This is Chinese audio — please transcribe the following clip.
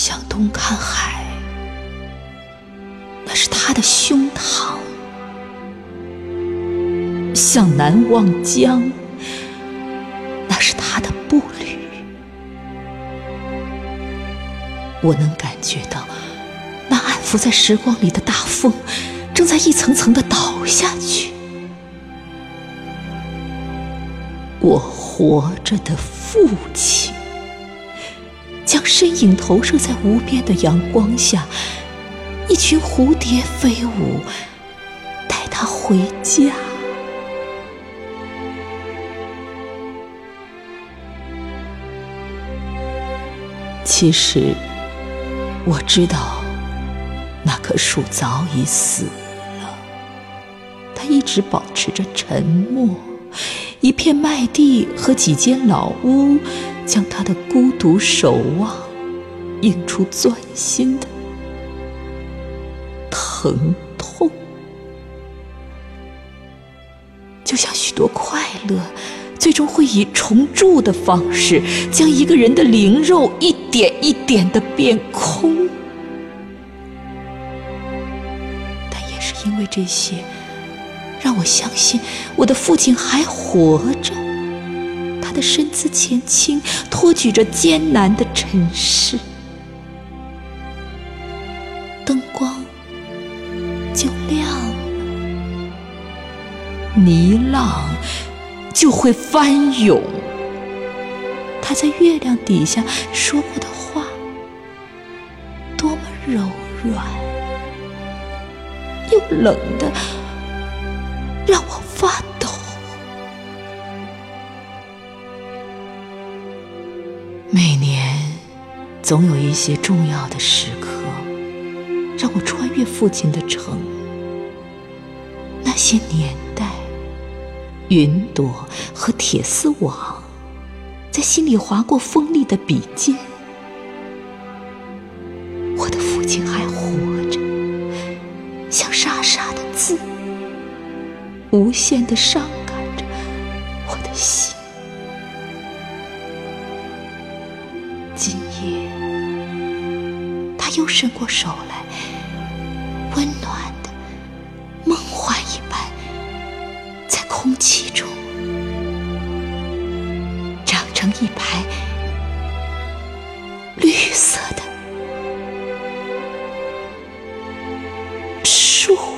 向东看海，那是他的胸膛；向南望江，那是他的步履。我能感觉到，那安抚在时光里的大风，正在一层层的倒下去。我活着的父亲。将身影投射在无边的阳光下，一群蝴蝶飞舞，带他回家。其实，我知道那棵树早已死了，它一直保持着沉默。一片麦地和几间老屋。将他的孤独守望映出钻心的疼痛，就像许多快乐，最终会以重铸的方式，将一个人的灵肉一点一点的变空。但也是因为这些，让我相信我的父亲还活着。的身姿前倾，托举着艰难的尘世，灯光就亮了，泥浪就会翻涌。他在月亮底下说过的话，多么柔软，又冷的，让我发每年，总有一些重要的时刻，让我穿越父亲的城。那些年代，云朵和铁丝网，在心里划过锋利的笔尖。我的父亲还活着，像沙沙的字，无限的伤感着我的心。今夜他又伸过手来温暖的梦幻一般在空气中长成一排绿色的树。